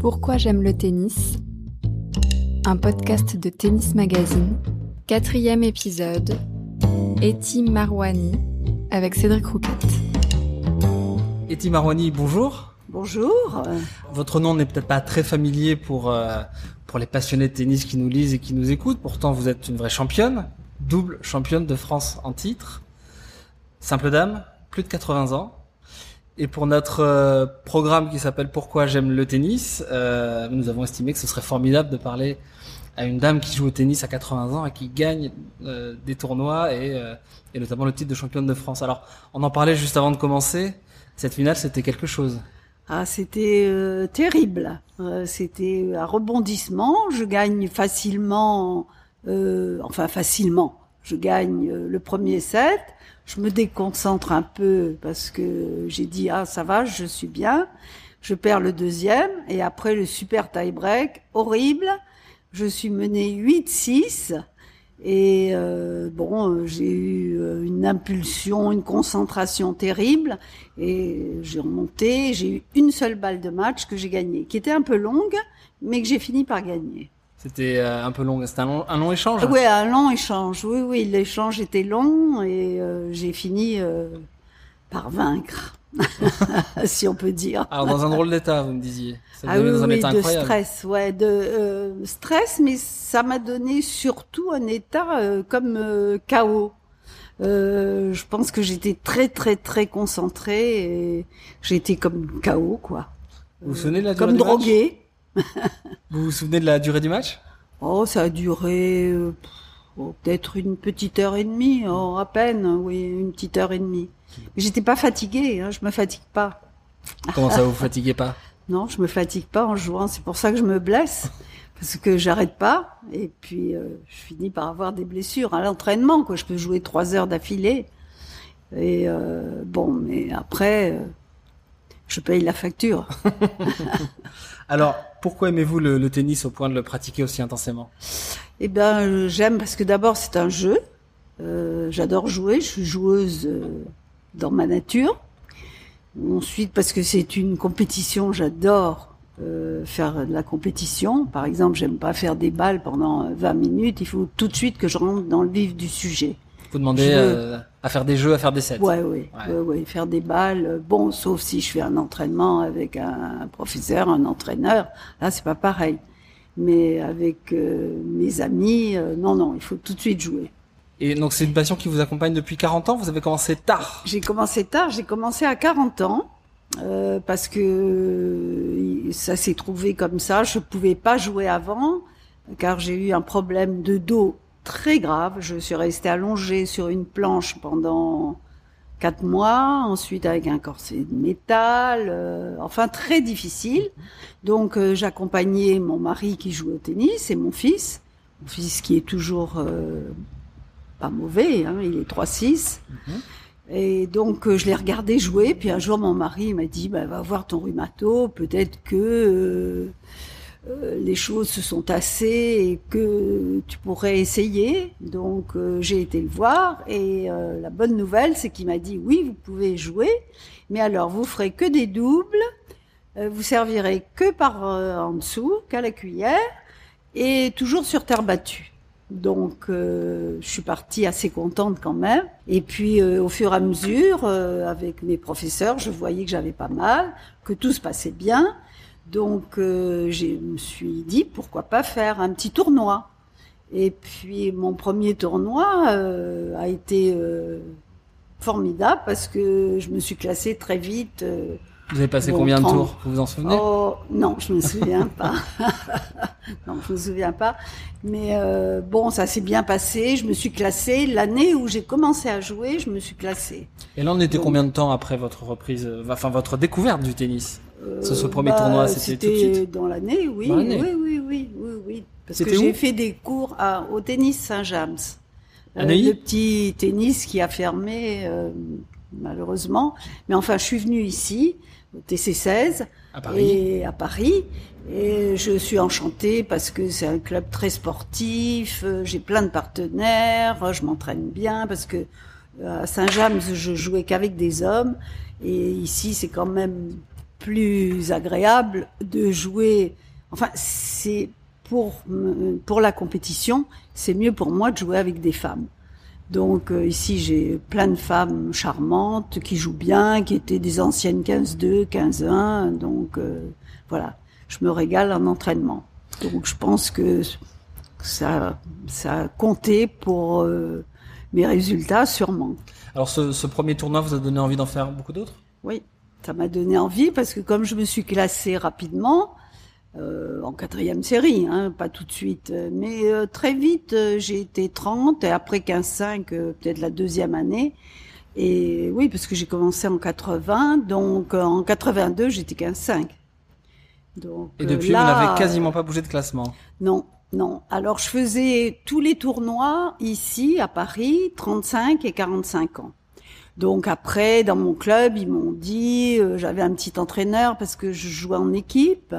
Pourquoi j'aime le tennis? Un podcast de Tennis Magazine. Quatrième épisode. Eti Marwani avec Cédric Rouquette. Eti Marwani, bonjour. Bonjour. Votre nom n'est peut-être pas très familier pour euh, pour les passionnés de tennis qui nous lisent et qui nous écoutent. Pourtant, vous êtes une vraie championne, double championne de France en titre. Simple dame, plus de 80 ans. Et pour notre euh, programme qui s'appelle Pourquoi j'aime le tennis, euh, nous avons estimé que ce serait formidable de parler à une dame qui joue au tennis à 80 ans et qui gagne euh, des tournois et, et notamment le titre de championne de France. Alors, on en parlait juste avant de commencer. Cette finale, c'était quelque chose. Ah, c'était terrible. c'était un rebondissement. Je gagne facilement, enfin facilement. Je gagne le premier set je me déconcentre un peu parce que j'ai dit ah ça va, je suis bien. Je perds le deuxième et après le super tie break horrible, je suis menée 8-6 et euh, bon j'ai eu euh, une impulsion, une concentration terrible et j'ai remonté. J'ai eu une seule balle de match que j'ai gagnée, qui était un peu longue mais que j'ai fini par gagner. C'était euh, un peu long. C'était un long, échange. Oui, un long échange. Oui, oui, l'échange était long et euh, j'ai fini euh, par vaincre, si on peut dire. Alors dans un drôle d'état, vous me disiez. Ça ah oui, dans un état de stress, ouais, de stress, mais ça m'a donné surtout un état comme chaos. je pense que j'étais très très très concentrée et j'étais comme chaos quoi. Vous vous souvenez de la Comme droguée. vous vous souvenez de la durée du match? Oh, ça a duré euh, oh, peut-être une petite heure et demie, oh, à peine, oui, une petite heure et demie. Mais j'étais pas fatiguée, hein, je me fatigue pas. Comment ça, vous fatiguez pas? Non, je me fatigue pas en jouant. C'est pour ça que je me blesse, parce que j'arrête pas. Et puis, euh, je finis par avoir des blessures à l'entraînement. Quoi, je peux jouer trois heures d'affilée. Et euh, bon, mais après, je paye la facture. Alors, pourquoi aimez-vous le, tennis au point de le pratiquer aussi intensément? Eh ben, j'aime parce que d'abord c'est un jeu. Euh, j'adore jouer. Je suis joueuse euh, dans ma nature. Ensuite, parce que c'est une compétition, j'adore euh, faire de la compétition. Par exemple, j'aime pas faire des balles pendant 20 minutes. Il faut tout de suite que je rentre dans le vif du sujet. Vous demandez euh, à faire des jeux, à faire des sets. Ouais, oui, ouais. ouais, faire des balles. Bon, sauf si je fais un entraînement avec un, professeur, un entraîneur. Là, c'est pas pareil. Mais avec euh, mes amis, euh, non, non, il faut tout de suite jouer. Et donc c'est une passion qui vous accompagne depuis 40 ans? Vous avez commencé tard? J'ai commencé tard. J'ai commencé à 40 ans. Euh, parce que ça s'est trouvé comme ça. Je pouvais pas jouer avant car j'ai eu un problème de dos très grave. Je suis restée allongée sur une planche pendant quatre mois, ensuite avec un corset de métal, euh, enfin très difficile. Donc euh, j'accompagnais mon mari qui joue au tennis et mon fils, mon fils qui est toujours euh, pas mauvais, hein, il est 3-6. Mhm. Et donc je l'ai regardé jouer, puis un jour mon mari m'a dit bah, va voir ton rhumato, peut-être que les choses se sont tassées et que tu pourrais essayer. Donc euh, j'ai été le voir et euh, la bonne nouvelle c'est qu'il m'a dit oui vous pouvez jouer, mais alors vous ferez que des doubles, vous servirez que par en dessous, qu'à la cuillère et toujours sur terre battue. Donc je suis partie assez contente quand même. Et puis au fur et à mesure, avec mes professeurs, je voyais que j'avais pas mal, que tout se passait bien. Donc, euh, je me suis dit, pourquoi pas faire un petit tournoi. Et puis, mon premier tournoi euh, a été euh, formidable parce que je me suis classée très vite. vous avez passé combien de tours Vous vous en souvenez? Oh, Non, je me souviens pas. non, je me souviens pas. Mais bon, ça s'est bien passé. Je me suis classée. L'année où j'ai commencé à jouer, je me suis classée. Et là, on était combien de temps après votre reprise, enfin votre découverte du tennis? Ce, premier bah, tournoi, c'était tout de suite dans l'année, oui, oui, oui, oui, oui, oui, Parce que j'ai fait des cours à, au tennis Saint-James. Euh, le petit tennis qui a fermé, euh, malheureusement. Mais enfin, je suis venue ici, au TC16, à Paris. et à Paris. Et je suis enchantée parce que c'est un club très sportif, euh, j'ai plein de partenaires, je m'entraîne bien parce que à Saint-James, je jouais qu'avec des hommes. Et ici, c'est quand même plus agréable de jouer. Enfin, c'est pour pour la compétition, c'est mieux pour moi de jouer avec des femmes. Donc euh, ici, j'ai plein de femmes charmantes qui jouent bien, qui étaient des anciennes 15-2, 15-1. Donc euh, voilà, je me régale en entraînement. Donc je pense que ça, ça a compté pour euh, mes résultats, sûrement. Alors ce, ce, premier tournoi vous a donné envie d'en faire beaucoup d'autres? Oui, ça m'a donné envie parce que comme je me suis classée rapidement, euh, en quatrième série, hein, pas tout de suite, mais euh, très vite euh, j'ai été 30 et après 15-5, peut-être la deuxième année. Et oui, parce que j'ai commencé en 80, donc en 82 j'étais 15-5. Donc, et depuis, là, vous n'avez quasiment pas bougé de classement Non, non. Alors je faisais tous les tournois ici à Paris, 35 et 45 ans. Donc après, dans mon club, ils m'ont dit, j'avais un petit entraîneur parce que je jouais en équipe.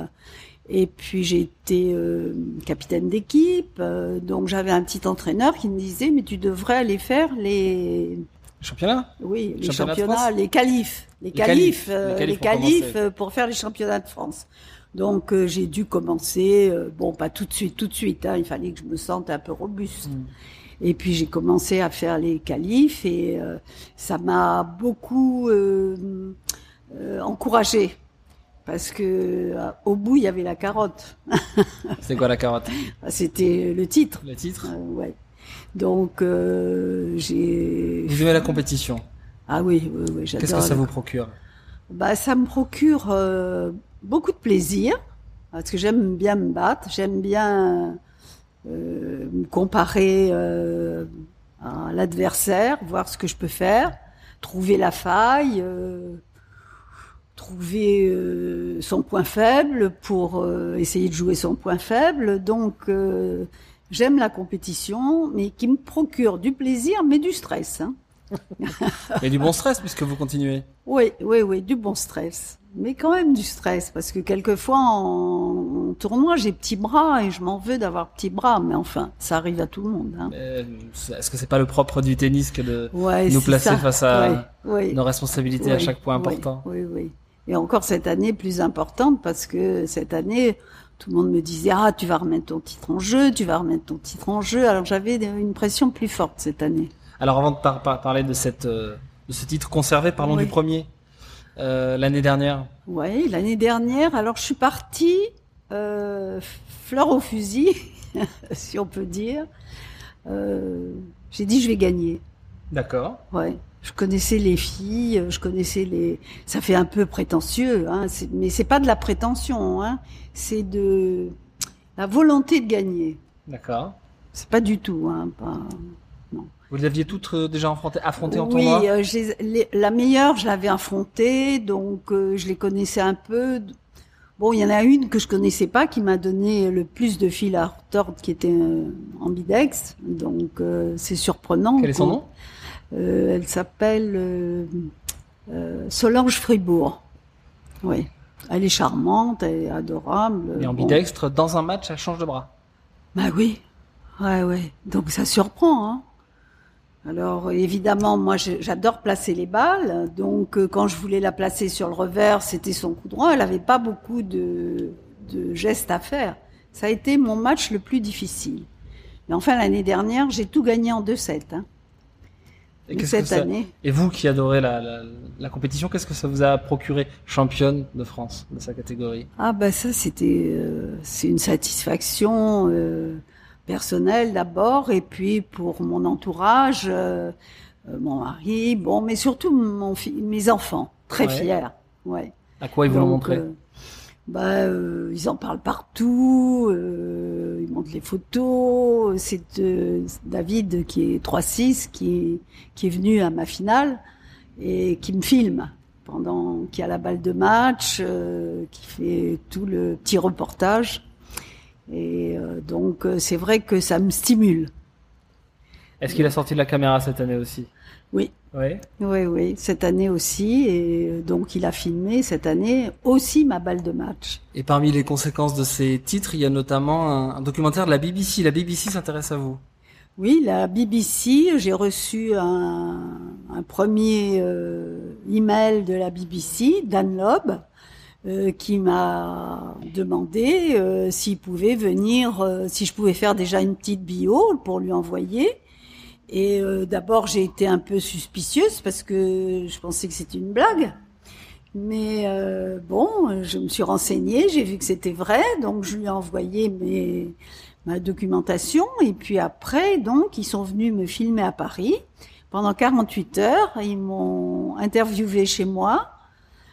Et puis j'ai été euh, capitaine d'équipe, euh, donc j'avais un petit entraîneur qui me disait mais tu devrais aller faire les championnats? Oui, les championnats, les qualifs, les, qualifs, les qualifs, euh, pour, faire les championnats de France. Donc j'ai dû commencer, bon pas tout de suite, tout de suite, hein, il fallait que je me sente un peu robuste. Mm. Et puis j'ai commencé à faire les qualifs et ça m'a beaucoup encouragée parce que euh, au bout il y avait la carotte. C'est quoi la carotte? Ah, C'était le titre. Le titre? Euh, ouais. Donc euh, j'ai. Vous aimez la compétition? Ah oui, oui, oui j'adore. Qu'est-ce que ça vous procure? Bah, ça me procure beaucoup de plaisir parce que j'aime bien me battre, j'aime bien me comparer à l'adversaire, voir ce que je peux faire, trouver la faille trouver euh, son point faible pour euh, essayer de jouer son point faible. Donc euh, j'aime la compétition, mais qui me procure du plaisir, mais du stress. Hein. Et du bon stress puisque vous continuez. Oui, oui, oui, du bon stress. Mais quand même du stress, parce que quelquefois en, tournoi, j'ai petits bras et je m'en veux d'avoir petits bras, mais enfin, ça arrive à tout le monde. Hein. Est-ce que c'est pas le propre du tennis que de nous placer face à nos responsabilités à chaque point important? Oui, oui. Et encore cette année plus importante parce que cette année, tout le monde me disait ah tu vas remettre ton titre en jeu, tu vas remettre ton titre en jeu. Alors j'avais une pression plus forte cette année. Alors avant de parler de cette euh, de ce titre conservé, parlons du premier euh, l'année dernière. Oui, l'année dernière. Alors je suis partie euh, fleur au fusil, si on peut dire. J'ai dit je vais gagner. D'accord. Ouais je connaissais les filles, je connaissais les. Ça fait un peu prétentieux, hein, mais c'est pas de la prétention, hein, c'est de la volonté de gagner. D'accord. C'est pas du tout, hein, pas. Vous les aviez toutes euh, déjà affrontées, affrontées en tournoi Oui, euh, la meilleure, je l'avais affrontée, donc euh, je les connaissais un peu. Bon, il y en a une que je connaissais pas qui m'a donné le plus de fil à retordre, qui était ambidex, donc c'est surprenant. Quel est son nom? euh, elle s'appelle euh, euh, Solange Fribourg. Oui. Elle est charmante, elle est adorable. Et ambidextre, dans un match, elle change de bras. Bah oui. Ouais, ouais. Donc ça surprend, hein. Alors évidemment, moi j'adore placer les balles. Donc quand je voulais la placer sur le revers, c'était son coup droit. Elle n'avait pas beaucoup de, de, gestes à faire. Ça a été mon match le plus difficile. Mais enfin l'année dernière, j'ai tout gagné en 2-7. Hein. Et cette année. Et vous qui adorez la, la, la compétition, qu'est-ce que ça vous a procuré championne de France de sa catégorie? Ah bah ça c'était euh, c'est une satisfaction euh, personnelle d'abord et puis pour mon entourage, euh, euh mon mari, bon mais surtout mon mes enfants très fiers. Ouais. À quoi ils vous l'ont montré euh, bah, euh, ils en parlent partout, ils montrent les photos. C'est David qui est 3-6 qui, qui est venu à ma finale et qui me filme pendant qu'il y a la balle de match, qui fait tout le petit reportage. Et donc c'est vrai que ça me stimule. Est-ce qu'il a sorti de la caméra cette année aussi? Oui. Oui. Oui, oui, cette année aussi. Et donc, il a filmé cette année aussi ma balle de match. Et parmi les conséquences de ces titres, il y a notamment un, documentaire de la BBC. La BBC s'intéresse à vous? Oui, la BBC, j'ai reçu un, un premier euh, email de la BBC, Dan Loeb, euh, qui m'a demandé euh, s'il pouvait venir, euh, si je pouvais faire déjà une petite bio pour lui envoyer. Et d'abord, j'ai été un peu suspicieuse parce que je pensais que c'était une blague. Mais bon, je me suis renseignée, j'ai vu que c'était vrai, donc je lui ai envoyé mes, ma documentation. Et puis après, donc, ils sont venus me filmer à Paris pendant 48 heures. Ils m'ont interviewé chez moi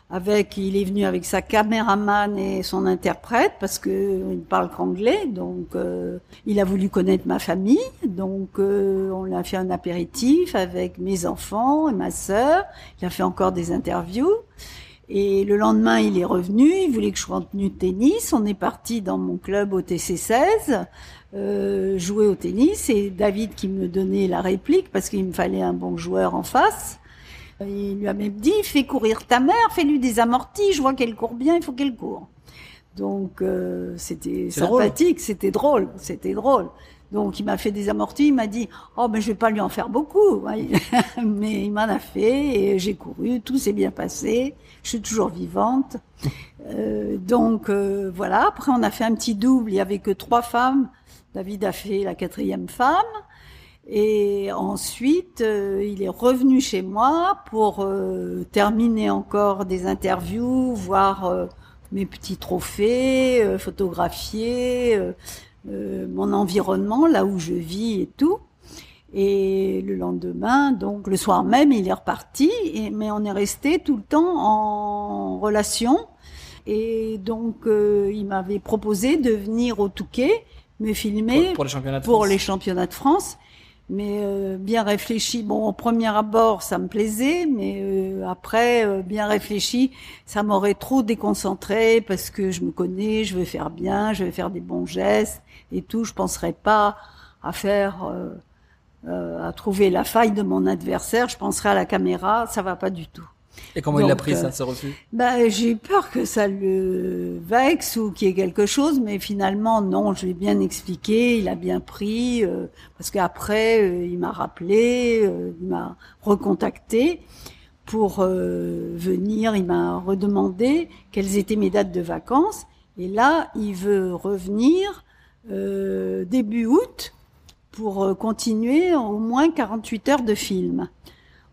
avec, il est venu avec sa caméraman et son interprète parce que il parle qu'anglais, donc euh, il a voulu connaître ma famille, donc euh, on a fait un apéritif avec mes enfants et ma sœur. Il a fait encore des interviews. Et le lendemain, il est revenu, il voulait que je sois en tenue de tennis. On est parti dans mon club au TC16, euh, jouer au tennis. Et David qui me donnait la réplique parce qu'il me fallait un bon joueur en face. Il lui a même dit, fais courir ta mère, fais-lui des amortis, je vois qu'elle court bien, il faut qu'elle court. Donc euh, c'était sympathique, c'était drôle, c'était drôle. Donc il m'a fait des amortis, il m'a dit oh mais je vais pas lui en faire beaucoup, mais il m'en a fait et j'ai couru, tout s'est bien passé, je suis toujours vivante. Euh, donc euh, voilà. Après on a fait un petit double, il y avait que trois femmes. David a fait la quatrième femme. Et ensuite, euh, il est revenu chez moi pour euh, terminer encore des interviews, voir euh, mes petits trophées, photographier mon environnement, là où je vis et tout. Et le lendemain, donc le soir même, il est reparti, et, mais on est resté tout le temps en relation. Et donc, il m'avait proposé de venir au Touquet me filmer pour, les championnats de pour les championnats de France mais euh, bien réfléchi. Bon, au premier abord, ça me plaisait, mais euh, après, euh, bien réfléchi, ça m'aurait trop déconcentré parce que je me connais, je veux faire bien, je vais faire des bons gestes et tout. Je penserais pas à faire, à trouver la faille de mon adversaire. Je penserais à la caméra, ça va pas du tout. Et comment il a pris ça, ce refus? bah, J'ai peur que ça le vexe ou qu'il y ait quelque chose, mais finalement, non, je l'ai bien expliqué, il a bien pris, euh, parce qu'après, euh, il m'a rappelé, euh, il m'a recontacté pour venir, il m'a redemandé quelles étaient mes dates de vacances, et là, il veut revenir début août pour continuer au moins 48 heures de film.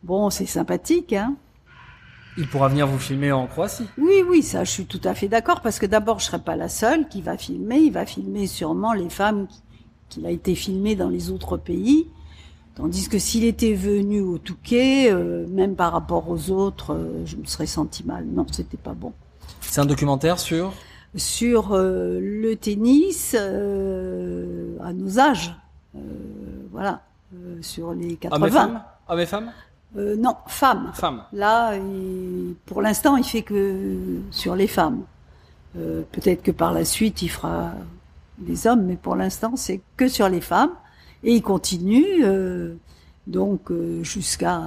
Bon, c'est sympathique, hein il pourra venir vous filmer en Croatie. Oui, oui, ça, je suis tout à fait d'accord parce que d'abord, je serai pas la seule qui va filmer. Il va filmer sûrement les femmes qu'il a été filmé dans les autres pays. Tandis que s'il était venu au Touquet, euh, même par rapport aux autres, euh, je me serais senti mal. Non, c'était pas bon. C'est un documentaire sur? Sur euh, le tennis à nos âges. voilà. sur les 80. Hommes et femmes? Hommes et femmes? Euh, non, femmes. Femmes. Là, pour l'instant, il fait que sur les femmes. Euh, peut-être que par la suite, il fera des hommes, mais pour l'instant, c'est que sur les femmes. Et il continue euh, donc jusqu'à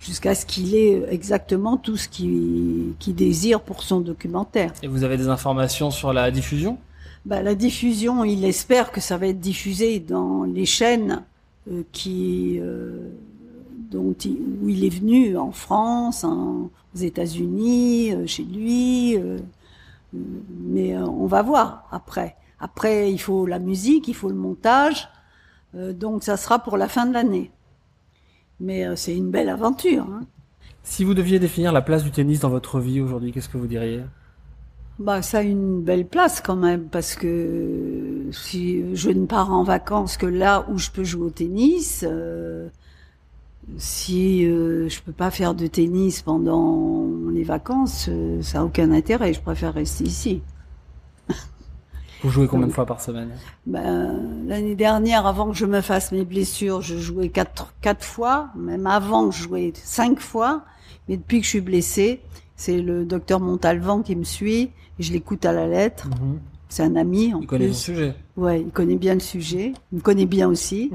jusqu'à ce qu'il ait exactement tout ce qu'il désire pour son documentaire. Et vous avez des informations sur la diffusion? Bah, La diffusion, il espère que ça va être diffusé dans les chaînes qui dont où il est venu en France, aux États-Unis, euh, chez lui. Euh, mais euh, on va voir après. Après, il faut la musique, il faut le montage. donc ça sera pour la fin de l'année. Mais c'est une belle aventure. Hein. Si vous deviez définir la place du tennis dans votre vie aujourd'hui, qu'est-ce que vous diriez? Bah, ça a une belle place quand même parce que si je ne pars en vacances que là où je peux jouer au tennis, si euh, je peux pas faire de tennis pendant les vacances, euh, ça a aucun intérêt. Je préfère rester ici. Vous jouez combien de fois par semaine? ben, L'année dernière, avant que je me fasse mes blessures, je jouais quatre, quatre fois. Même avant, je jouais cinq fois. Mais depuis que je suis blessée, c'est le docteur Montalvan qui me suit. Et je l'écoute à la lettre. Mhm. C'est un ami. En il connaît le sujet. Ouais, il connaît bien le sujet. Il me connaît bien aussi.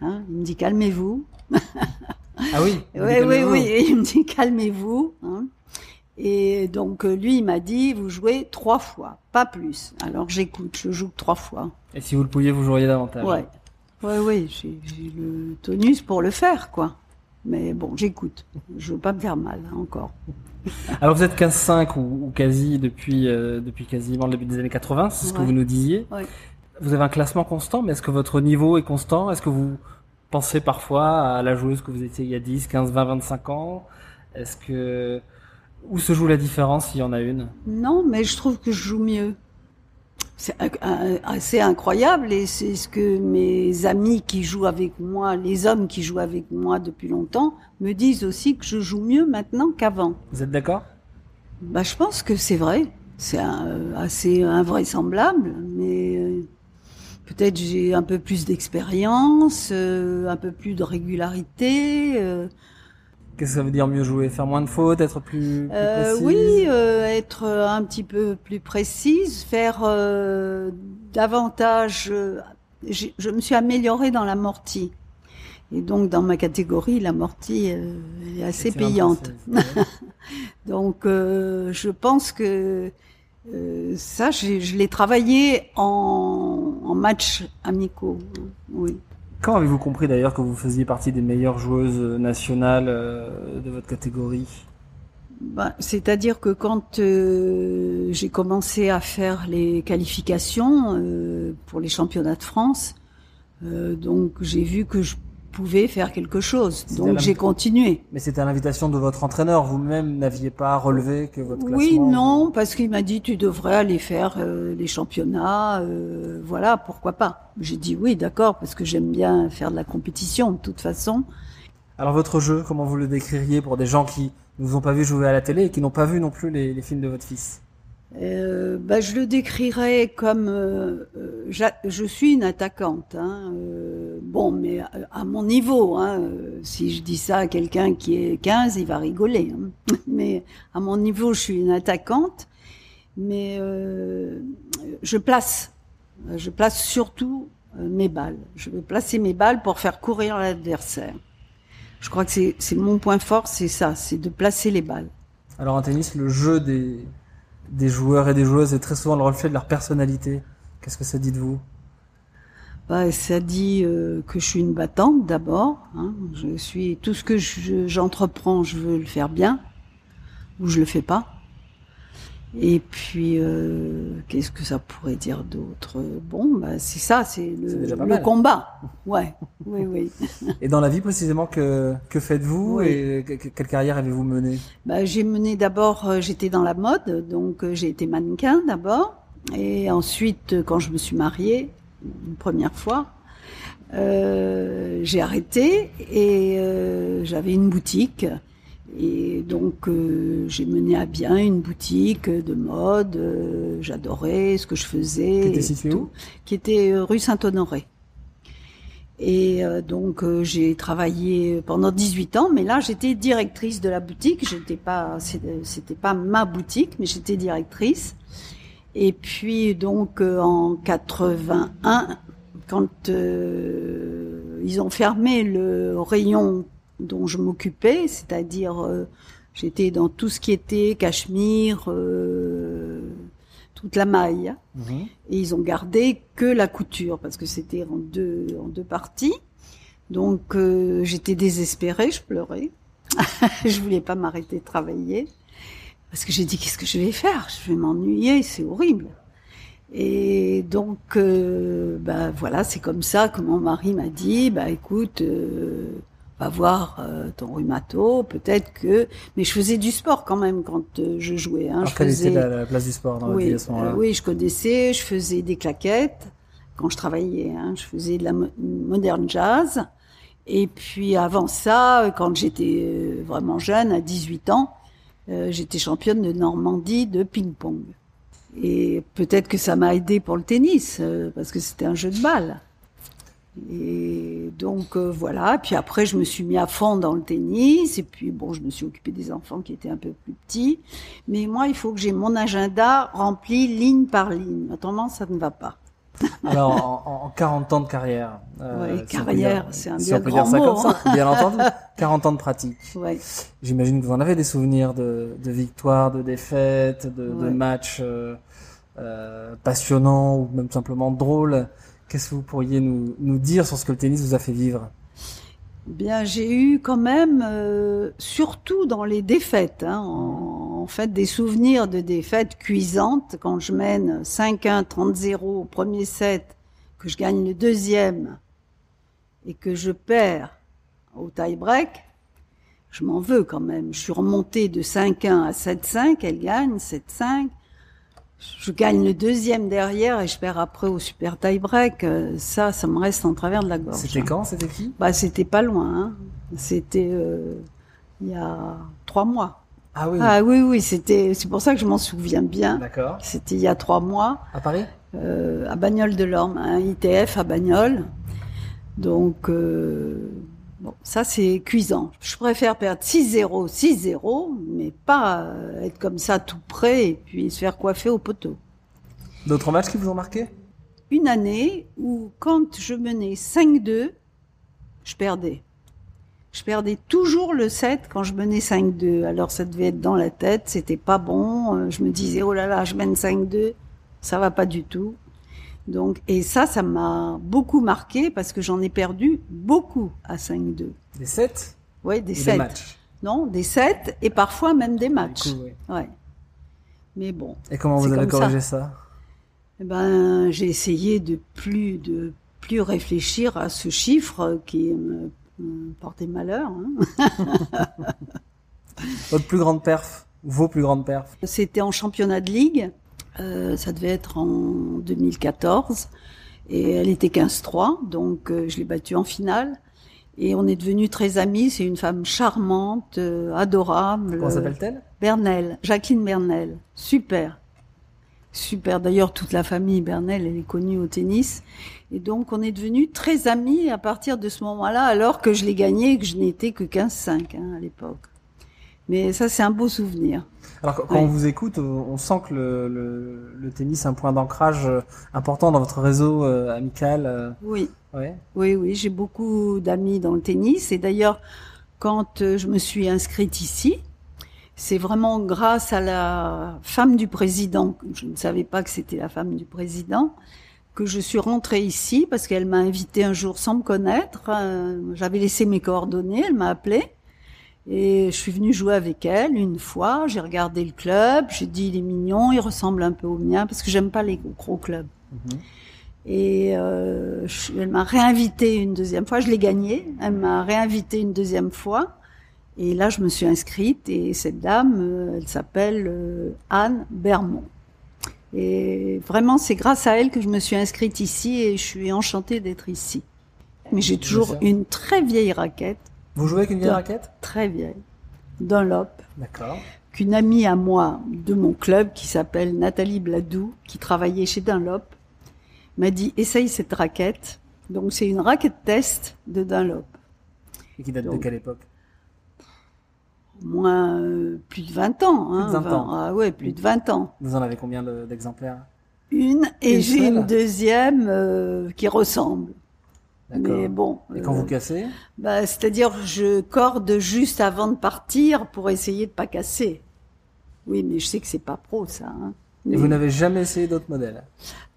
Hein, il me dit calmez-vous. Ah oui. oui, oui, oui. il me dit calmez-vous. Hein. Et donc euh, lui, il m'a dit vous jouez trois fois, pas plus. Alors j'écoute, je joue trois fois. Et si vous le pouviez, vous joueriez davantage. Ouais, ouais, ouais. J'ai le tonus pour le faire, quoi. Mais bon, j'écoute. Je veux pas me faire mal hein, encore. Alors vous êtes 15-5 ou, ou, quasi depuis, euh, depuis quasiment le début des années 80, c'est ce que vous nous disiez. Ouais. Vous avez un classement constant, mais est-ce que votre niveau est constant? Est-ce que vous pensez parfois à la joueuse que vous étiez il y a 10, 15, 20, 25 ans Est-ce que... Où se joue la différence s'il y en a une? Non, mais je trouve que je joue mieux. C'est assez incroyable et c'est ce que mes amis qui jouent avec moi, les hommes qui jouent avec moi depuis longtemps, me disent aussi que je joue mieux maintenant qu'avant. Vous êtes d'accord? Bah, Je pense que c'est vrai. C'est assez invraisemblable, mais euh, peut-être j'ai un peu plus d'expérience, euh, un peu plus de régularité. Euh, Qu'est-ce que ça veut dire mieux jouer Faire moins de fautes, être plus, plus euh, précise Oui, être un petit peu plus précise, faire davantage. je me suis améliorée dans l'amorti. Et donc dans ma catégorie, l'amorti est assez payante. Donc je pense que euh, ça, je l'ai travaillé en, en match amicaux. Oui. Quand avez-vous compris d'ailleurs que vous faisiez partie des meilleures joueuses nationales euh, de votre catégorie? Ben, C'est-à-dire que quand euh, j'ai commencé à faire les qualifications euh, pour les championnats de France, euh, donc j'ai vu que je pouvais faire quelque chose. Donc j'ai continué. Mais c'était à l'invitation de votre entraîneur. Vous-même n'aviez pas relevé que votre classement. Oui, non, parce qu'il m'a dit tu devrais aller faire euh, les championnats, euh, voilà, pourquoi pas. J'ai dit oui, d'accord, parce que j'aime bien faire de la compétition de toute façon. Alors votre jeu, comment vous le décririez pour des gens qui ne vous ont pas vu jouer à la télé et qui n'ont pas vu non plus les, les films de votre fils? Euh, bah, je le décrirais comme euh, euh, je suis une attaquante. Hein, euh, bon, mais à, mon niveau, hein, si je dis ça à quelqu'un qui est 15, il va rigoler. hein. Mais à mon niveau, je suis une attaquante. Mais je place, je place surtout mes balles. Je veux placer mes balles pour faire courir l'adversaire. Je crois que c'est mon point fort, c'est ça, c'est de placer les balles. Alors en tennis, le jeu des, des joueurs et des joueuses est très souvent le reflet de leur personnalité. Qu'est-ce que ça dit de vous? Bah, ça dit euh, que je suis une battante d'abord. Hein. Je suis tout ce que je- j'entreprends, je veux le faire bien ou je le fais pas. Et puis euh, qu'est-ce que ça pourrait dire d'autre? Bon, bah, c'est ça, c'est le, combat. Ouais, oui, oui. Et dans la vie précisément, que, que faites-vous Oui. et que- que- quelle carrière avez-vous mené Bah, j'ai mené d'abord, euh, j'étais dans la mode, donc euh, j'ai été mannequin d'abord, et ensuite, quand je me suis mariée, une première fois, euh, j'ai arrêté et euh, j'avais une boutique. Et donc euh, j'ai mené à bien une boutique de mode. euh, J'adorais ce que je faisais. Qui était située tout, où? Qui était euh, rue Saint-Honoré. Et euh, donc euh, j'ai travaillé pendant 18 ans, mais là j'étais directrice de la boutique. J'étais pas, c'était pas ma boutique, mais j'étais directrice. Et puis donc euh, en 81, quand euh, ils ont fermé le rayon dont je m'occupais, c'est-à-dire euh, j'étais dans tout ce qui était cachemire, euh, toute la maille. Et ils ont gardé que la couture parce que c'était en deux en deux parties. Donc euh, j'étais désespérée, je pleurais. je voulais pas m'arrêter de travailler parce que j'ai dit qu'est-ce que je vais faire? Je vais m'ennuyer, c'est horrible. Et donc euh, bah voilà, c'est comme ça que mon mari m'a dit bah écoute euh, va voir euh, ton rhumato, peut-être que mais je faisais du sport quand même quand euh, je jouais hein, Alors je quelle faisais était la, la place du sport dans votre vie oui, à ce moment-là? euh, oui, je connaissais, je faisais des claquettes quand je travaillais. Hein, je faisais de la mo- modern jazz. Et puis avant ça, quand j'étais vraiment jeune, à 18 ans, euh, j'étais championne de Normandie de ping-pong. Et peut-être que ça m'a aidé pour le tennis, euh, parce que c'était un jeu de balle. Et donc euh, voilà, puis après je me suis mis à fond dans le tennis, et puis bon, je me suis occupée des enfants qui étaient un peu plus petits. Mais moi, il faut que j'ai mon agenda rempli ligne par ligne. Autrement, ça ne va pas. Alors, en, en 40 ans de carrière. euh, Ouais, si carrière, c'est un si bien on peut grand dire ça mot, comme ça, bien entendu. 40 ans de pratique. Ouais. J'imagine que vous en avez des souvenirs de, de victoires, de défaites, de, matchs euh, euh, passionnants ou même simplement drôles. Qu'est-ce que vous pourriez nous, dire sur ce que le tennis vous a fait vivre? Bien, j'ai eu quand même, euh, surtout dans les défaites, hein, en, en fait des souvenirs de défaites cuisantes quand je mène 5-1, 30-0 au premier set, que je gagne le deuxième et que je perds au tie-break. Je m'en veux quand même. Je suis remontée de 5-1 à 7-5, elle gagne 7-5 je gagne le deuxième derrière et je perds après au super tie break. Euh, ça, ça me reste en travers de la gorge. C'était quand? C'était qui? Bah, c'était pas loin. Hein. C'était euh, il y a trois mois. Ah oui. Ah oui, oui. C'était. C'est pour ça que je m'en souviens bien. D'accord. C'était il y a trois mois. À Paris? Euh, À Bagnoles de l'Orme, un ITF à Bagnoles. Donc. Euh, Bon, ça c'est cuisant. Je préfère perdre 6-0, 6-0, mais pas euh, être comme ça tout près et puis se faire coiffer au poteau. D'autres matchs qui vous ont marqué? Une année où quand je menais 5-2, je perdais. Je perdais toujours le 7 quand je menais 5-2. Alors ça devait être dans la tête, c'était pas bon. Euh, je me disais, oh là là, je mène 5-2, ça va pas du tout. Donc, et ça, ça m'a beaucoup marqué parce que j'en ai perdu beaucoup à 5-2. Des 7 Oui, des 7. Des matchs Non, des 7 et parfois même des matchs. Coup, oui. Ouais. Mais bon. Et comment vous avez corrigé ça. ça, Eh ben, j'ai essayé de plus, de plus réfléchir à ce chiffre qui me, me portait malheur. hein. Votre plus grande perf Vos plus grandes perfs C'était en championnat de ligue. Euh, ça devait être en 2014. Et elle était 15-3, donc euh, je l'ai battue en finale. Et on est devenus très amis. C'est une femme charmante, euh, adorable. Comment s'appelle-t-elle? Bernel, Jacqueline Bernel. Super. Super. D'ailleurs, toute la famille Bernel, elle est connue au tennis. Et donc, on est devenus très amis à partir de ce moment-là, alors que je l'ai gagné et que je n'étais que 15-5 hein, à l'époque. Mais ça, c'est un beau souvenir. Alors quand on vous écoute, on sent que le, le, le tennis est un point d'ancrage euh, important dans votre réseau euh, amical. euh, Oui. ouais. Oui, oui, j'ai beaucoup d'amis dans le tennis. Et d'ailleurs, quand je me suis inscrite ici, c'est vraiment grâce à la femme du président, je ne savais pas que c'était la femme du président, que je suis rentrée ici parce qu'elle m'a invitée un jour sans me connaître. Euh, J'avais laissé mes coordonnées, elle m'a appelée. Et je suis venue jouer avec elle une fois, j'ai regardé le club, j'ai dit il est mignon, il ressemble un peu au mien, parce que j'aime pas les gros clubs. Mhm. Et euh, je- elle m'a réinvité une deuxième fois. Je l'ai gagné. Elle m'a réinvité une deuxième fois. Et là, je me suis inscrite. Et cette dame, euh, elle s'appelle euh, Anne Bermond. Et vraiment, c'est grâce à elle que je me suis inscrite ici. Et je suis enchantée d'être ici. Mais j'ai toujours une très vieille raquette, Vous jouez avec une vieille raquette très vieille, Dunlop, D'accord. qu'une amie à moi de mon club qui s'appelle Nathalie Bladou, qui travaillait chez Dunlop, m'a dit essaye cette raquette. Donc c'est une raquette test de Dunlop. Et qui date de quelle époque? Au moins euh, plus de 20 ans. Hein, Plus de 20 ans. Ah ouais, plus de 20 ans. Vous en avez combien de- d'exemplaires? Une et j'ai une deuxième euh, qui ressemble. Mais bon, Et quand euh, vous cassez bah, c'est-à-dire je corde juste avant de partir pour essayer de pas casser. Oui, mais je sais que c'est pas pro ça. Hein. Et Mais- vous n'avez jamais essayé d'autres modèles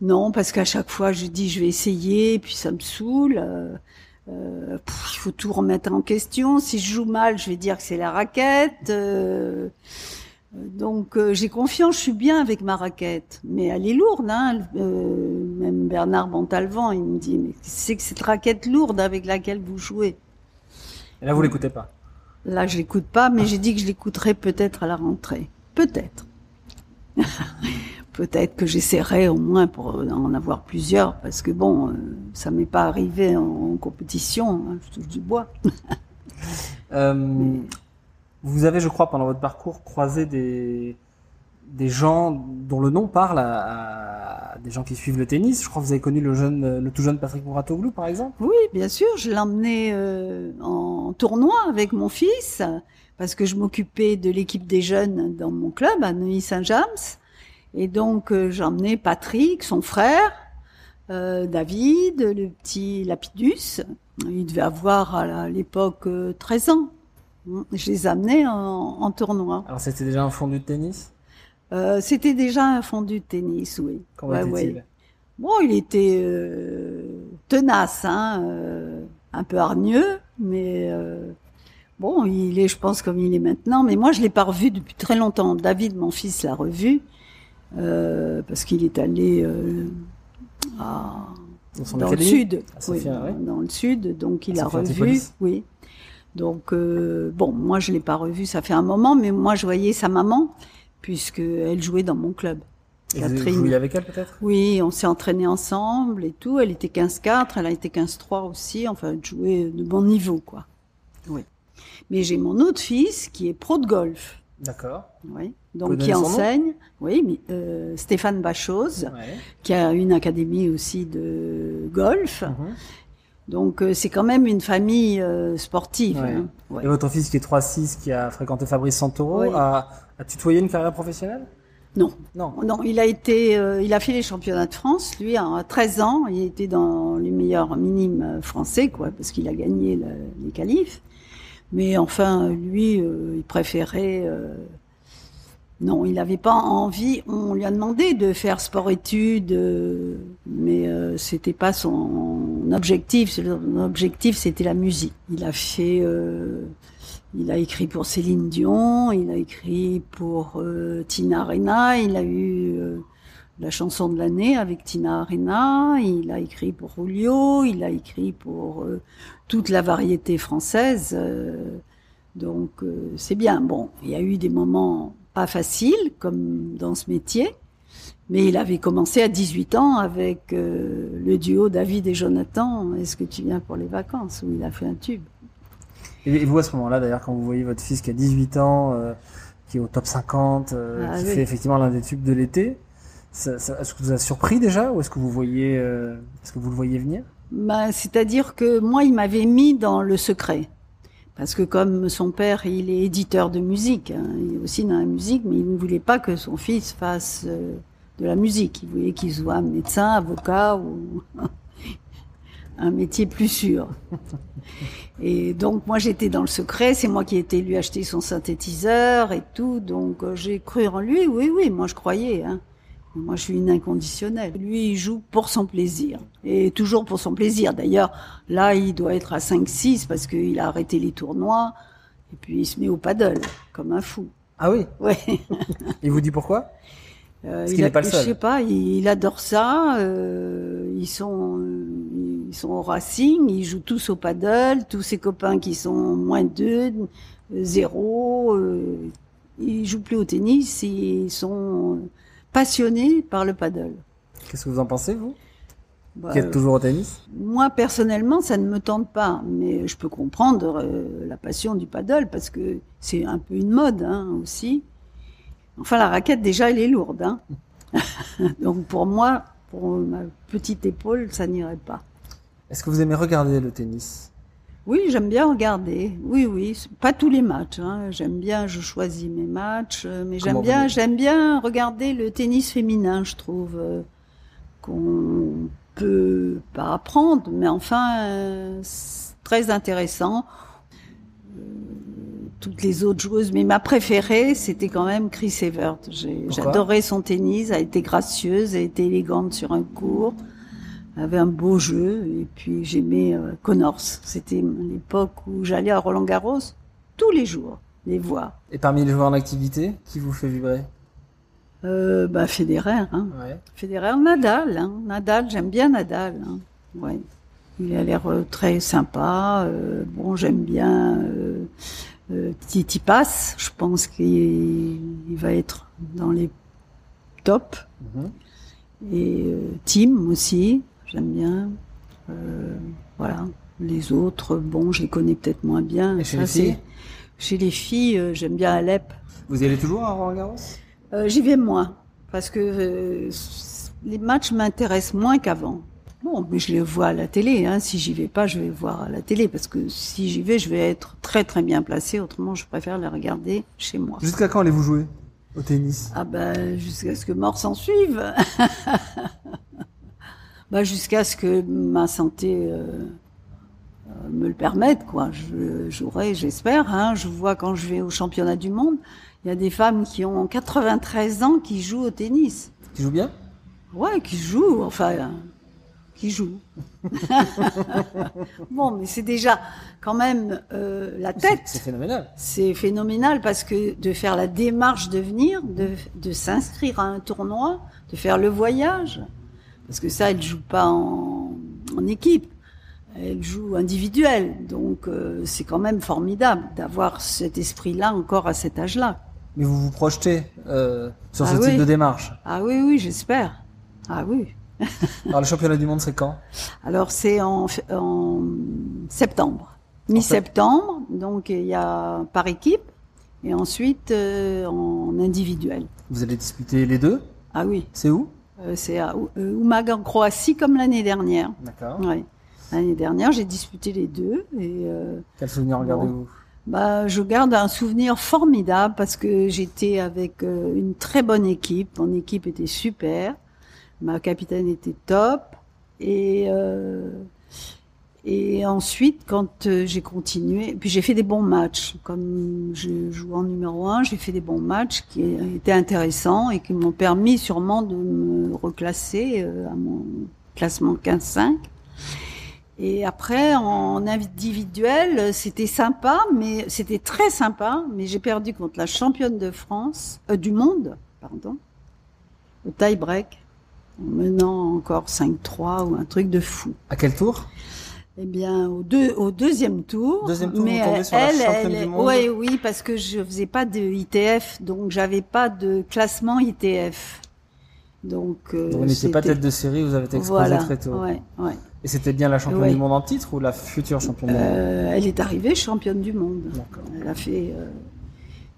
Non, parce qu'à chaque fois, je dis je vais essayer, puis ça me saoule. euh, euh, pff, il faut tout remettre en question. Si je joue mal, je vais dire que c'est la raquette. Donc euh, j'ai confiance, je suis bien avec ma raquette, mais elle est lourde. Hein, euh, même Bernard Montalvan, il me dit mais c'est que cette raquette lourde avec laquelle vous jouez. Et là, vous l'écoutez pas Là, je l'écoute pas, mais j'ai dit que je l'écouterai peut-être à la rentrée. Peut-être. peut-être que j'essaierai au moins pour en avoir plusieurs, parce que bon, euh, ça m'est pas arrivé en, en compétition, hein, je touche du bois. Euh, Vous avez, je crois, pendant votre parcours, croisé des, gens dont le nom parle à, des gens qui suivent le tennis. Je crois que vous avez connu le jeune, le tout jeune Patrick Mouratoglou, par exemple. Oui, bien sûr, je emmené euh, en tournoi avec mon fils, parce que je m'occupais de l'équipe des jeunes dans mon club à Neuilly-Saint-James. Et donc, euh, emmené Patrick, son frère, euh, David, le petit Lapidus. Il devait avoir à l'époque euh, 13 ans. Je les amenais en, en tournoi. Alors, c'était déjà un fondu de tennis? Euh, C'était déjà un fondu de tennis, oui. Comment Ouais, était-il? ouais. Bon, il était euh, tenace, hein, euh, un peu hargneux, mais euh, Bon, il est, je pense, comme il est maintenant, mais moi, je l'ai pas revu depuis très longtemps. David, mon fils, l'a revu euh, parce qu'il est allé euh, à, Dans, dans le sud, oui, dans le sud, donc il À a revu, oui. Donc euh, bon, moi je l'ai pas revu, ça fait un moment, mais moi je voyais sa maman puisque elle jouait dans mon club. Et vous, vous Catherine. jouiez avec elle peut-être? Oui, on s'est entraînés ensemble et tout. Elle était 15-4, elle a été 15-3 aussi. Enfin, elle jouait de bon niveau, quoi. Oui. Mais j'ai mon autre fils qui est pro de golf. D'accord. Oui. Donc qui enseigne. Oui, mais, euh, Stéphane Bachose, Ouais. qui a une académie aussi de golf. Mhm. Donc euh, c'est quand même une famille euh, sportive. Ouais. hein. Ouais. Et votre fils qui est 3-6, qui a fréquenté Fabrice Santoro, Oui. a, a tutoyé une carrière professionnelle? Non, Non. non, il a été, euh, il a fait les championnats de France. Lui, à 13 ans, il était dans les meilleurs minimes euh, français, quoi, parce qu'il a gagné le- les qualifs. Mais enfin, lui, euh, il préférait. euh, non, il n'avait pas envie. On lui a demandé de faire sport-études, euh, mais euh, c'était pas son objectif. Son objectif, c'était la musique. Il a fait. euh, il a écrit pour Céline Dion, il a écrit pour euh, Tina Arena, il a eu euh, la chanson de l'année avec Tina Arena, il a écrit pour Julio, il a écrit pour euh, toute la variété française. donc c'est bien. Bon, il y a eu des moments pas faciles comme dans ce métier, mais il avait commencé à 18 ans avec euh, le duo David et Jonathan. Est-ce que tu viens pour les vacances? Où il a fait un tube Et vous, à ce moment-là, d'ailleurs, quand vous voyez votre fils qui a 18 ans, euh, qui est au top 50, euh, Ah qui oui. fait effectivement l'un des tubes de l'été, est-ce que vous a surpris déjà ou est-ce que vous voyez, est-ce que vous le voyez venir? Ben, C'est-à-dire que moi, il m'avait mis dans le secret. Parce que comme son père, il est éditeur de musique, hein, il est aussi dans la musique, mais il ne voulait pas que son fils fasse euh, de la musique. Il voulait qu'il soit médecin, avocat ou un métier plus sûr. Et donc moi j'étais dans le secret, c'est moi qui ai été lui acheter son synthétiseur et tout, donc euh, j'ai cru en lui, oui oui, moi je croyais. Hein. Moi, je suis une inconditionnelle. Lui, il joue pour son plaisir. Et toujours pour son plaisir. D'ailleurs, là, il doit être à 5-6 parce qu'il a arrêté les tournois. Et puis, il se met au paddle, comme un fou. Ah oui? Ouais. Il vous dit pourquoi? Euh, il n'est pas le seul. Je sais pas, il, il adore ça. euh, ils sont, ils sont au racing, ils jouent tous au paddle. Tous ses copains qui sont moins de deux, zéro, euh, ils jouent plus au tennis. Ils sont passionnés par le paddle. Qu'est-ce que vous en pensez, vous? Bah, Qui êtes toujours au tennis? Moi, personnellement, ça ne me tente pas, mais je peux comprendre euh, la passion du paddle parce que c'est un peu une mode hein, aussi. Enfin, la raquette, déjà, elle est lourde. Hein. Donc, pour moi, pour ma petite épaule, ça n'irait pas. Est-ce que vous aimez regarder le tennis? Oui, j'aime bien regarder. Oui, oui, pas tous les matchs. Hein. J'aime bien, je choisis mes matchs, euh, mais j'aime bien, j'aime bien regarder le tennis féminin. Je trouve euh, qu'on peut pas apprendre, mais enfin, euh, c'est très intéressant. Toutes les autres joueuses, mais ma préférée, c'était quand même Chris Evert. J'adorais son tennis. Elle était gracieuse, elle était élégante sur un court avait un beau jeu et puis j'aimais euh, Connors. C'était l'époque où j'allais à Roland Garros tous les jours les voir. Et parmi les joueurs en activité, qui vous fait vibrer? Euh, bah Federer, hein. Ouais. Federer, Nadal, hein. Nadal, j'aime bien Nadal. Hein. Ouais. Il a l'air euh, très sympa. euh, bon, j'aime bien euh, Titi Pass. Je pense qu'il il va être dans les tops. Mhm. Et euh, Tim aussi, j'aime bien. Euh, voilà. Les autres, bon, je les connais peut-être moins bien. Et chez Ça, les filles? Chez les filles, euh, j'aime bien Alep. Vous y allez toujours à Roland Garros? Euh, J'y vais moins parce que euh, les matchs m'intéressent moins qu'avant. Bon, mais je les vois à la télé. Hein. Si j'y vais pas, je vais voir à la télé parce que si j'y vais, je vais être très très bien placé. Autrement, je préfère les regarder chez moi. Jusqu'à quand allez-vous jouer au tennis? Ah ben jusqu'à ce que mort s'en suive. bah jusqu'à ce que ma santé euh, euh, me le permette quoi. Je jouerai, j'espère. Hein. Je vois quand je vais au championnat du monde, il y a des femmes qui ont 93 ans qui jouent au tennis. Qui joue bien? Ouais, qui jouent. Enfin, qui joue. bon, mais c'est déjà quand même euh, la tête. C'est phénoménal. C'est phénoménal parce que de faire la démarche de venir, de, de s'inscrire à un tournoi, de faire le voyage, parce que ça, elle joue pas en, en équipe, elle joue individuel. Donc euh, c'est quand même formidable d'avoir cet esprit-là encore à cet âge-là. Mais vous vous projetez euh, sur Ah ce oui. type de démarche. Ah oui, oui, j'espère. Ah oui. Alors le championnat du monde, c'est quand? Alors c'est en, en septembre, mi-septembre. Donc il y a par équipe et ensuite euh, en individuel. Vous allez disputer les deux? Ah oui, C'est où? Euh, c'est à euh, Umag en Croatie comme l'année dernière. D'accord. Ouais. L'année dernière, j'ai disputé les deux et euh, Quel souvenir regardez-vous? Bah, je garde un souvenir formidable parce que j'étais avec une très bonne équipe. Mon équipe était super. Ma capitaine était top. Et, euh, et ensuite, quand euh, j'ai continué, puis j'ai fait des bons matchs. Comme je joue en numéro un, j'ai fait des bons matchs qui étaient intéressants et qui m'ont permis sûrement de me reclasser euh, à mon classement 15-5. Et après, en individuel, c'était sympa, mais c'était très sympa, mais j'ai perdu contre la championne de France, euh, du monde, pardon, au tie-break, menant encore 5-3 ou un truc de fou. À quel tour? Eh bien, au, deux, au deuxième tour. Deuxième tour, mais vous sur la elle, championne elle- du monde. ouais, oui, parce que je faisais pas de ITF, donc j'avais pas de classement ITF. Donc, euh, Donc, Vous n'étiez pas tête de série, vous avez été Voilà, très tôt. ouais, ouais. Et c'était bien la championne Ouais. du monde en titre ou la future championne du monde? Euh, elle est arrivée championne du monde. Elle a fait. euh,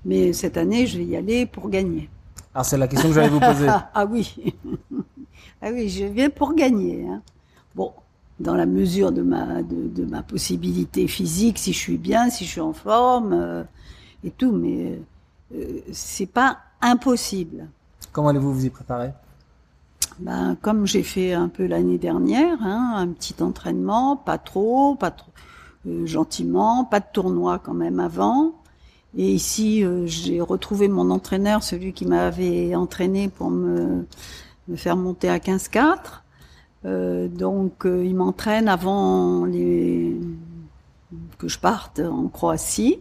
Mais cette année, je vais y aller pour gagner. Alors c'est la question que j'allais vous poser. Ah, ah oui, ah oui, je viens pour gagner. hein. Bon, dans la mesure de ma de, de ma possibilité physique, si je suis bien, si je suis en forme euh, et tout, mais euh, c'est pas impossible. Comment allez-vous vous y préparer? Ben, comme j'ai fait un peu l'année dernière, hein, un petit entraînement, pas trop, pas trop, euh, gentiment, pas de tournoi quand même avant. Et ici, euh, j'ai retrouvé mon entraîneur, celui qui m'avait entraîné pour me, me faire monter à 15-4. Euh, donc, euh, il m'entraîne avant les, que je parte en Croatie.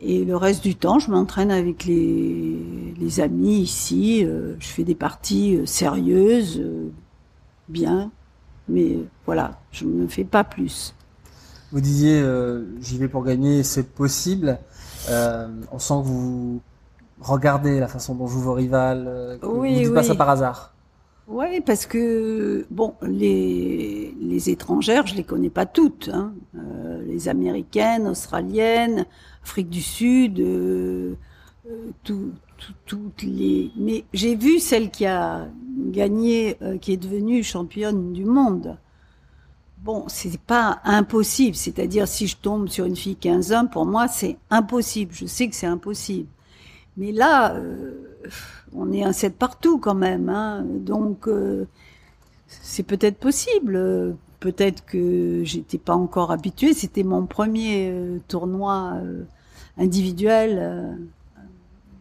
Et le reste du temps, je m'entraîne avec les, les amis ici. euh, je fais des parties euh, sérieuses, bien. Mais voilà, je ne fais pas plus. Vous disiez j'y vais pour gagner, c'est possible. On sent que vous regardez la façon dont jouent vos rivales. euh, Oui, vous dites pas ça par hasard. Oui, parce que bon, les, les étrangères, je les connais pas toutes. Hein. Euh, les américaines, australiennes, Afrique du Sud, euh, euh, tout- tout- toutes les. Mais j'ai vu celle qui a gagné, qui est devenue championne du monde. Bon, c'est pas impossible. C'est-à-dire, si je tombe sur une fille 15 ans, pour moi, c'est impossible. Je sais que c'est impossible. Mais là, euh, on est un 7 partout quand même. Hein. Donc, euh, c'est peut-être possible. Peut-être que j'étais pas encore habituée. C'était mon premier euh, tournoi individuel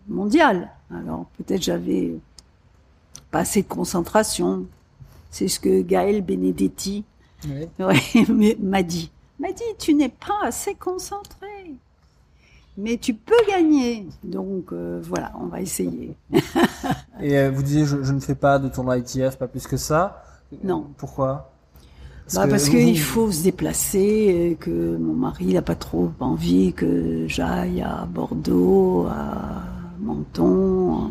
mondial. Alors, peut-être j'avais pas assez de concentration. C'est ce que Gaël Benedetti Oui. Ouais, mais m'a dit, m'a dit, tu n'es pas assez concentré, mais tu peux gagner. Donc euh, voilà, on va essayer. Et euh, vous disiez je, je ne fais pas de tournoi ITF, pas plus que ça. Non. Pourquoi? Bah, que parce qu'il vous- faut se déplacer, et que mon mari n'a pas trop envie que j'aille à Bordeaux, à Menton,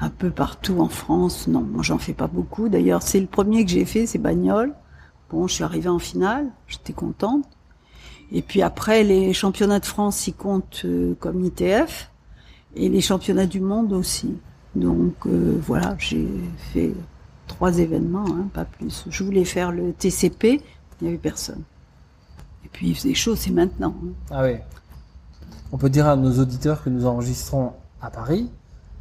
un peu partout en France. Non, moi j'en fais pas beaucoup. D'ailleurs, c'est le premier que j'ai fait, c'est Bagnoles. Bon, je suis arrivée en finale, j'étais contente. Et puis après, les championnats de France, ils comptent euh, comme ITF, et les championnats du monde aussi. Donc euh, voilà, j'ai fait trois événements, hein, pas plus. Je voulais faire le TCP, il n'y avait personne. Et puis il faisait chaud, c'est maintenant. hein. Ah oui. On peut dire à nos auditeurs que nous enregistrons à Paris,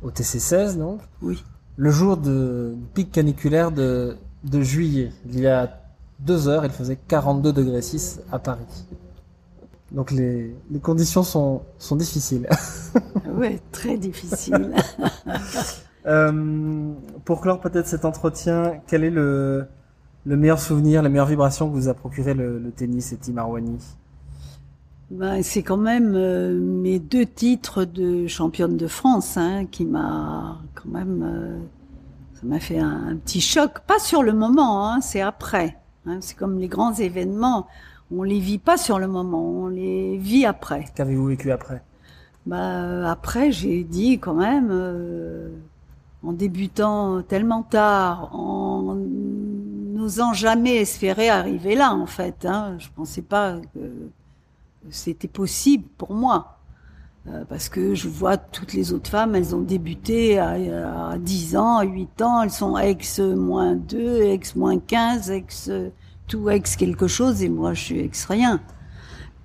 au TC16 donc, Oui. le jour de, du pic caniculaire de, de juillet. Il y a deux heures, il faisait 42 degrés 6 à Paris. Donc les, les conditions sont, sont difficiles. Ouais, très difficile. Euh, pour clore peut-être cet entretien, quel est le, Le meilleur souvenir, la meilleure vibration que vous a procuré le, le tennis et Tim Arwani ben, c'est quand même euh, mes deux titres de championne de France hein, qui m'a quand même euh, ça m'a fait un, un, petit choc pas sur le moment hein, c'est après hein, c'est comme les grands événements on les vit pas sur le moment on les vit après. Qu'avez-vous vécu après? Bah après j'ai dit quand même euh, en débutant tellement tard en n'osant jamais espérer arriver là en fait hein, je pensais pas que c'était possible pour moi. Euh, parce que je vois toutes les autres femmes, elles ont débuté à, à 10 ans, à 8 ans, elles sont ex moins 2, ex moins 15, ex tout ex quelque chose, et moi je suis ex rien.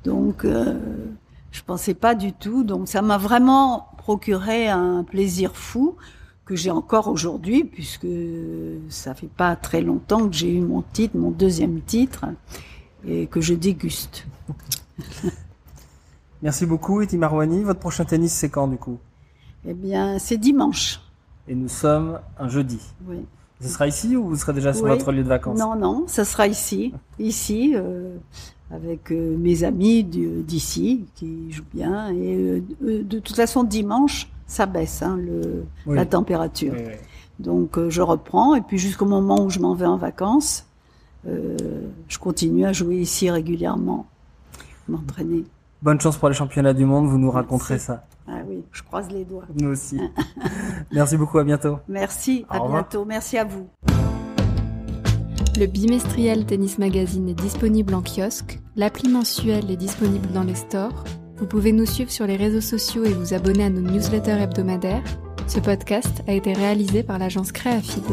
Donc euh, je pensais pas du tout, donc ça m'a vraiment procuré un plaisir fou que j'ai encore aujourd'hui, puisque ça fait pas très longtemps que j'ai eu mon titre, mon deuxième titre, et que je déguste. Merci beaucoup, Eti Marwani. Votre prochain tennis, c'est quand, du coup? Eh bien, c'est dimanche. Et nous sommes un jeudi. Oui. Ce sera ici ou vous serez déjà sur Oui. votre lieu de vacances Non, non, ça sera ici, ici, euh, avec euh, mes amis d'ici qui jouent bien. Et euh, de toute façon, dimanche, ça baisse hein, le, Oui. la température. Oui. Donc, euh, je reprends. Et puis, jusqu'au moment où je m'en vais en vacances, euh, je continue à jouer ici régulièrement, m'entraîner. Bonne chance pour les championnats du monde, vous nous raconterez Merci. ça. Ah oui, je croise les doigts. Nous aussi. Merci beaucoup, à bientôt. Merci, Au à revoir. bientôt. Merci à vous. Le bimestriel Tennis Magazine est disponible en kiosque, l'appli mensuelle est disponible dans les stores. Vous pouvez nous suivre sur les réseaux sociaux et vous abonner à nos newsletters hebdomadaires. Ce podcast a été réalisé par l'agence Créafide.